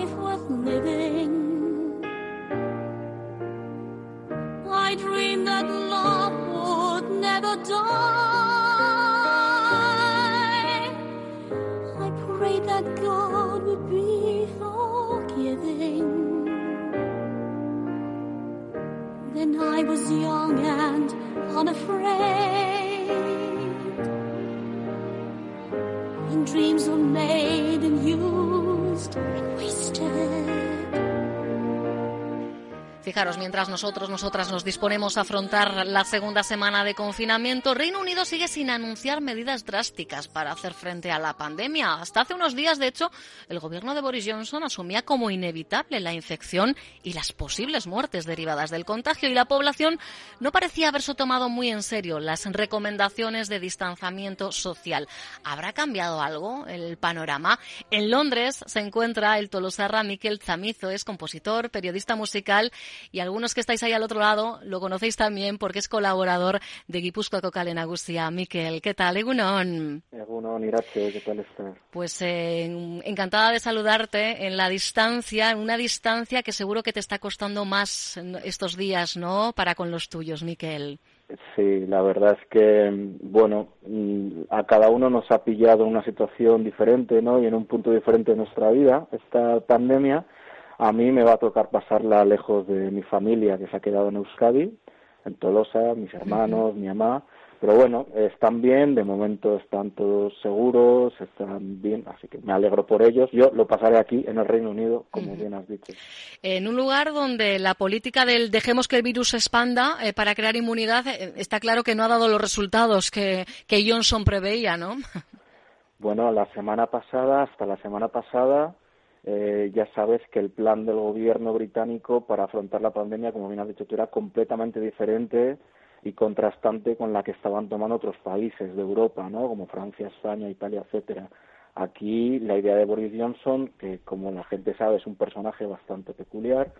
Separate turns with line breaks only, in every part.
life worth living. I dreamed that love would never die. I prayed that God would be forgiving. Then I was young and unafraid.
Fijaros, mientras nosotros, nosotras nos disponemos a afrontar la segunda semana de confinamiento, Reino Unido sigue sin anunciar medidas drásticas para hacer frente a la pandemia. Hasta hace unos días, de hecho, el gobierno de Boris Johnson asumía como inevitable la infección y las posibles muertes derivadas del contagio y la población no parecía haberse tomado muy en serio las recomendaciones de distanciamiento social. ¿Habrá cambiado algo el panorama? En Londres se encuentra el tolosarra Miquel Zamizo, es compositor, periodista musical y algunos que estáis ahí al otro lado lo conocéis también porque es colaborador de Guipúzcoa Kale Nagusia. Miquel, ¿qué tal? Egunon.
Egunon, Irache, ¿qué tal estás?
Pues eh, encantada de saludarte en la distancia, en una distancia que seguro que te está costando más estos días, ¿no? Para con los tuyos, Miquel.
Sí, la verdad es que, bueno, a cada uno nos ha pillado una situación diferente, ¿no? Y en un punto diferente de nuestra vida, esta pandemia a mí me va a tocar pasarla lejos de mi familia que se ha quedado en Euskadi, en Tolosa, mis hermanos, mi mamá. Pero bueno, están bien, de momento están todos seguros, están bien, así que me alegro por ellos. Yo lo pasaré aquí, en el Reino Unido, como bien has dicho.
En un lugar donde la política del dejemos que el virus se expanda eh, para crear inmunidad, eh, está claro que no ha dado los resultados que, que Johnson preveía, ¿no?
Bueno, la semana pasada, hasta la semana pasada, eh, ya sabes que el plan del gobierno británico para afrontar la pandemia, como bien has dicho tú, era completamente diferente y contrastante con la que estaban tomando otros países de Europa, ¿no? Como Francia, España, Italia, etcétera. Aquí la idea de Boris Johnson, que como la gente sabe es un personaje bastante peculiar,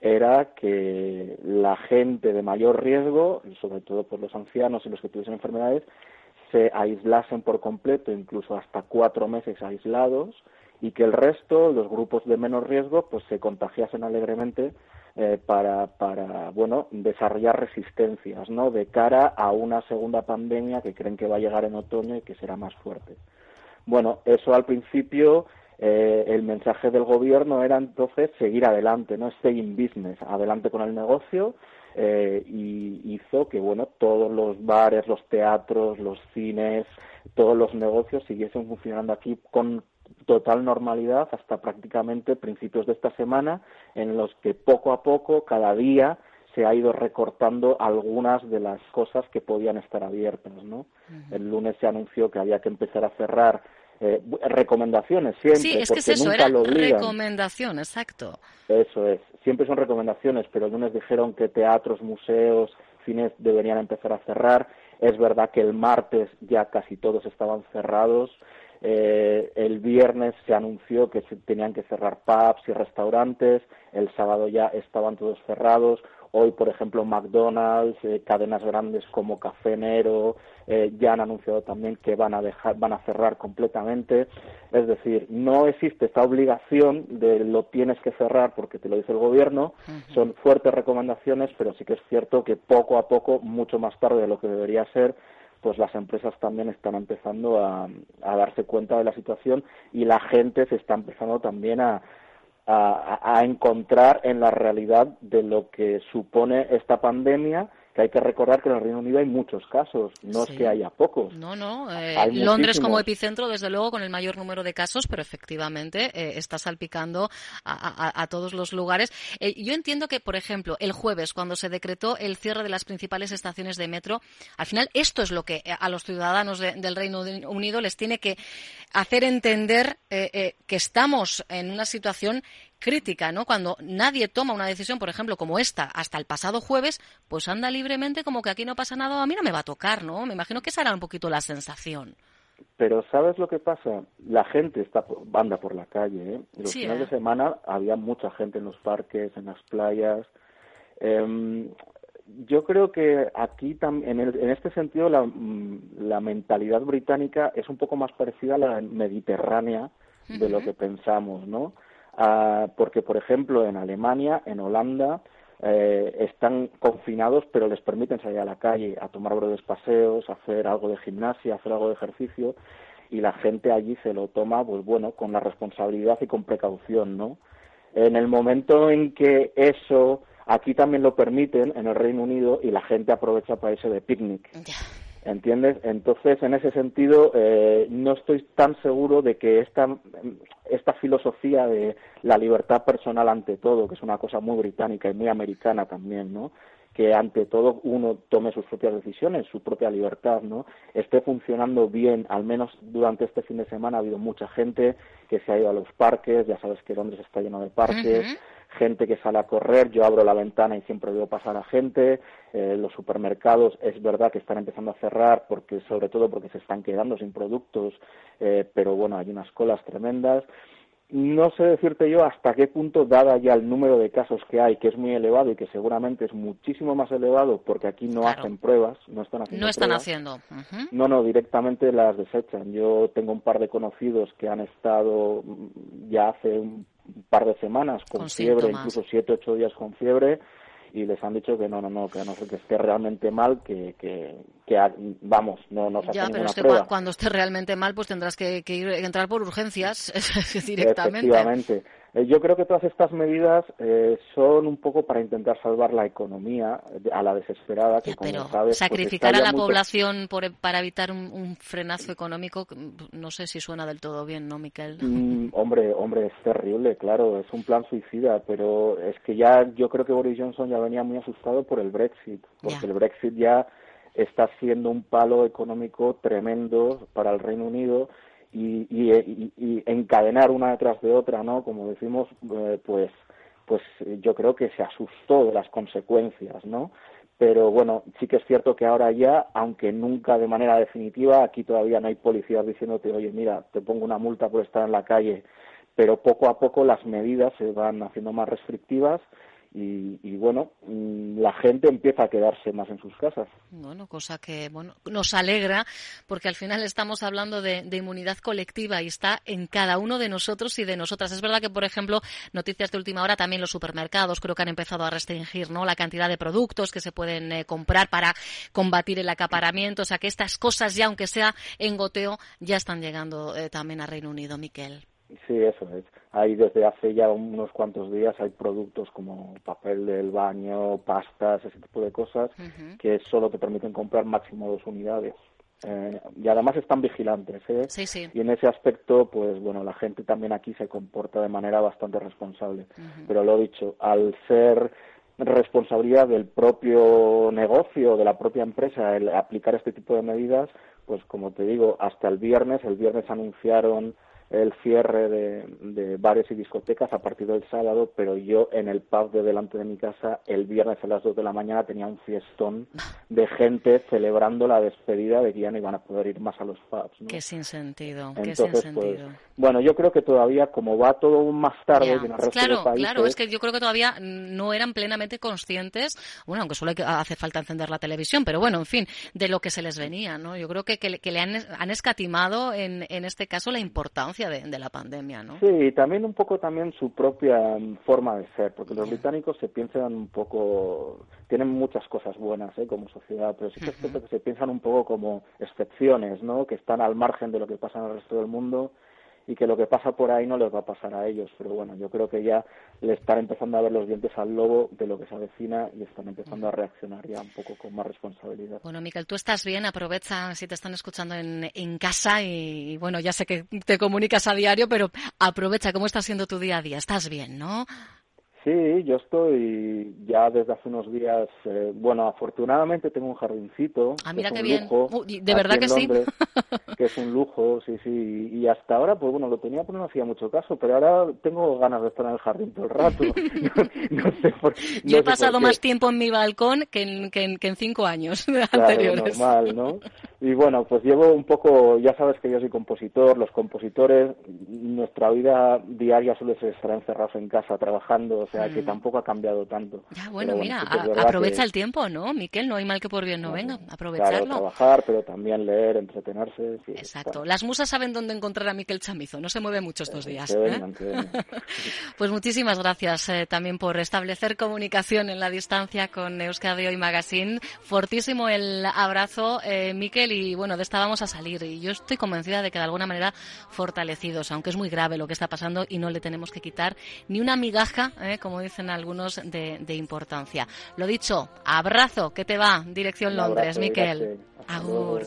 era que la gente de mayor riesgo, sobre todo por los ancianos y los que tuviesen enfermedades, se aislasen por completo, incluso hasta cuatro meses aislados, y que el resto, los grupos de menos riesgo, pues se contagiasen alegremente eh, para, para, bueno, desarrollar resistencias, ¿no? De cara a una segunda pandemia que creen que va a llegar en otoño y que será más fuerte. Bueno, eso al principio, eh, el mensaje del gobierno era entonces seguir adelante, ¿no? Stay in business, adelante con el negocio, eh, y hizo que, bueno, todos los bares, los teatros, los cines, todos los negocios siguiesen funcionando aquí con total normalidad hasta prácticamente principios de esta semana, en los que poco a poco, cada día, se ha ido recortando algunas de las cosas que podían estar abiertas, ¿no? El lunes se anunció que había que empezar a cerrar eh, recomendaciones siempre,
sí, es que
porque
es eso,
nunca
era
lo
recomendación, exacto.
Eso es, siempre son recomendaciones, pero el lunes dijeron que teatros, museos, cines deberían empezar a cerrar. Es verdad que el martes ya casi todos estaban cerrados. Eh, el viernes se anunció que se tenían que cerrar pubs y restaurantes. El sábado ya estaban todos cerrados. Hoy, por ejemplo, McDonald's, eh, cadenas grandes como Café Nero, eh, ya han anunciado también que van a dejar, van a cerrar completamente. Es decir, no existe esta obligación de lo tienes que cerrar porque te lo dice el gobierno. Son fuertes recomendaciones, pero sí que es cierto que poco a poco, mucho más tarde de lo que debería ser, pues las empresas también están empezando a, a darse cuenta de la situación y la gente se está empezando también a, a, a encontrar en la realidad de lo que supone esta pandemia que hay que recordar que en el Reino Unido hay muchos casos, no
Sí.
es que haya pocos.
No, no. eh, Londres como epicentro, desde luego, con el mayor número de casos, pero efectivamente eh, está salpicando a, a- a todos los lugares. Eh, yo entiendo que, por ejemplo, el jueves, cuando se decretó el cierre de las principales estaciones de metro, al final esto es lo que a los ciudadanos de- del Reino Unido les tiene que hacer entender que estamos en una situación crítica, ¿no? Cuando nadie toma una decisión, por ejemplo, como esta, hasta el pasado jueves, pues anda libremente como que aquí no pasa nada, a mí no me va a tocar, ¿no? Me imagino que esa era un poquito la sensación.
Pero ¿sabes lo que pasa? La gente está anda por la calle. ¿eh? Los
Sí,
finales
¿eh?
de semana había mucha gente en los parques, en las playas. Em, yo creo que aquí en, en este sentido la, mm, la, mentalidad británica es un poco más parecida a la mediterránea de lo que pensamos, ¿no? Ah, porque, por ejemplo, en Alemania, en Holanda, eh, están confinados, pero les permiten salir a la calle a tomar breves paseos, hacer algo de gimnasia, hacer algo de ejercicio, y la gente allí se lo toma, pues bueno, con la responsabilidad y con precaución, ¿no? En el momento en que eso aquí también lo permiten en el Reino Unido y la gente aprovecha para irse de picnic. ¿Entiendes? Entonces, en ese sentido, eh, no estoy tan seguro de que esta, esta filosofía de la libertad personal ante todo, que es una cosa muy británica y muy americana también, ¿no? Que ante todo uno tome sus propias decisiones, su propia libertad, ¿no? Esté funcionando bien, al menos durante este fin de semana ha habido mucha gente que se ha ido a los parques, ya sabes que Londres está lleno de parques, gente que sale a correr, yo abro la ventana y siempre veo pasar a gente, eh, los supermercados es verdad que están empezando a cerrar porque sobre todo porque se están quedando sin productos, eh, pero bueno, hay unas colas tremendas no sé decirte yo hasta qué punto, dada ya el número de casos que hay, que es muy elevado y que seguramente es muchísimo más elevado porque aquí no hacen pruebas, no están haciendo.
No están haciendo.
No, no, directamente las desechan. Yo tengo un par de conocidos que han estado mm, ya hace un par de semanas con, fiebre, incluso siete, ocho días con fiebre y les han dicho que no, no, no, que a no ser que esté realmente mal, que, que, vamos, no nos
Ya, pero
es
que cuando esté realmente mal, pues tendrás que, ir, entrar por urgencias directamente.
Efectivamente. Eh, yo creo que todas estas medidas eh, son un poco para intentar salvar la economía a la desesperada. Que,
pero
pues,
sacrificar a la población por, para evitar un, frenazo económico, no sé si suena del todo bien, ¿no, Miquel?
Mm, hombre, hombre, es terrible, claro, es un plan suicida, pero es que ya yo creo que Boris Johnson ya venía muy asustado por el Brexit, porque el Brexit ya está siendo un palo económico tremendo para el Reino Unido y, y, encadenar una detrás de otra, ¿no? Como decimos, eh, pues, pues yo creo que se asustó de las consecuencias, ¿no? Pero bueno, sí que es cierto que ahora ya, aunque nunca de manera definitiva, aquí todavía no hay policías diciéndote, oye, mira, te pongo una multa por estar en la calle, pero poco a poco las medidas se van haciendo más restrictivas y, bueno, mm, la gente empieza a quedarse más en sus casas.
Bueno, cosa que bueno nos alegra porque al final estamos hablando de, inmunidad colectiva y está en cada uno de nosotros y de nosotras. Es verdad que, por ejemplo, noticias de última hora, también los supermercados creo que han empezado a restringir ¿no? la cantidad de productos que se pueden eh, comprar para combatir el acaparamiento. O sea que estas cosas ya, aunque sea en goteo, ya están llegando eh, también a Reino Unido, Miquel.
Sí, eso es. Hay desde hace ya unos cuantos días hay productos como papel del baño, pastas, ese tipo de cosas que solo te permiten comprar máximo dos unidades. Eh, y además están vigilantes. ¿eh?
Sí, sí.
Y en ese aspecto, pues bueno, la gente también aquí se comporta de manera bastante responsable. Pero lo dicho, al ser responsabilidad del propio negocio, de la propia empresa, el aplicar este tipo de medidas, pues como te digo, hasta el viernes, el viernes anunciaron el cierre de, de, bares y discotecas a partir del sábado, pero yo en el pub de delante de mi casa el viernes a las dos de la mañana tenía un fiestón de gente celebrando la despedida de que ya no iban a poder ir más a los pubs. ¿no?
Qué sin sentido, qué sin pues, sentido.
bueno, yo creo que todavía, como va todo más tarde que en el resto
claro,
países...
Claro, es que yo creo que todavía no eran plenamente conscientes, bueno, aunque solo hace falta encender la televisión, pero bueno, en fin, de lo que se les venía, ¿no? Yo creo que, que, le han, han escatimado en, en este caso la importancia de, la pandemia, ¿no?
Sí, y también un poco también su propia mm, forma de ser, porque los británicos se piensan un poco, tienen muchas cosas buenas ¿eh? como sociedad, pero sí que es cierto que se piensan un poco como excepciones, ¿no? Que están al margen de lo que pasa en el resto del mundo y que lo que pasa por ahí no les va a pasar a ellos. Pero bueno, yo creo que ya le están empezando a ver los dientes al lobo de lo que se avecina y están empezando a reaccionar ya un poco con más responsabilidad.
Bueno, Miquel, tú estás bien, aprovecha si te están escuchando en, en casa y, bueno, ya sé que te comunicas a diario, pero aprovecha cómo está siendo tu día a día. Estás bien, ¿no?
Sí, yo estoy ya desde hace unos días, eh, bueno, afortunadamente tengo un jardincito.
Ah, mira
qué
bien. de verdad que sí.
que es un lujo, sí, sí. Y hasta ahora, pues bueno, lo tenía, pero no hacía mucho caso. Pero ahora tengo ganas de estar en el jardín todo el rato. no, sé por,
yo he pasado más tiempo en mi balcón que en, que en, cinco años
claro,
anteriores.
normal, ¿no? Y bueno, pues llevo un poco, ya sabes que yo soy compositor, los compositores, nuestra vida diaria suele ser estar encerrados en casa trabajando, o sea que mm. tampoco ha cambiado tanto.
Ya, bueno, mira, aprovecha el tiempo, ¿no, Miquel? No hay mal que por bien no, venga, aprovecharlo.
Claro, trabajar, pero también leer, entretenerse.
Exacto, las musas saben dónde encontrar a Miquel Chamizo, no se mueve mucho estos días. ¿eh? pues muchísimas gracias eh, también por establecer comunicación en la distancia con Euskadi Hoy Magazine. Fortísimo el abrazo, eh, Y bueno, de esta vamos a salir. Y yo estoy convencida de que de alguna manera fortalecidos, aunque es muy grave lo que está pasando y no le tenemos que quitar ni una migaja, ¿eh? como dicen algunos, de, importancia. Lo dicho, abrazo, que te va, dirección Londres, Miquel. Agur.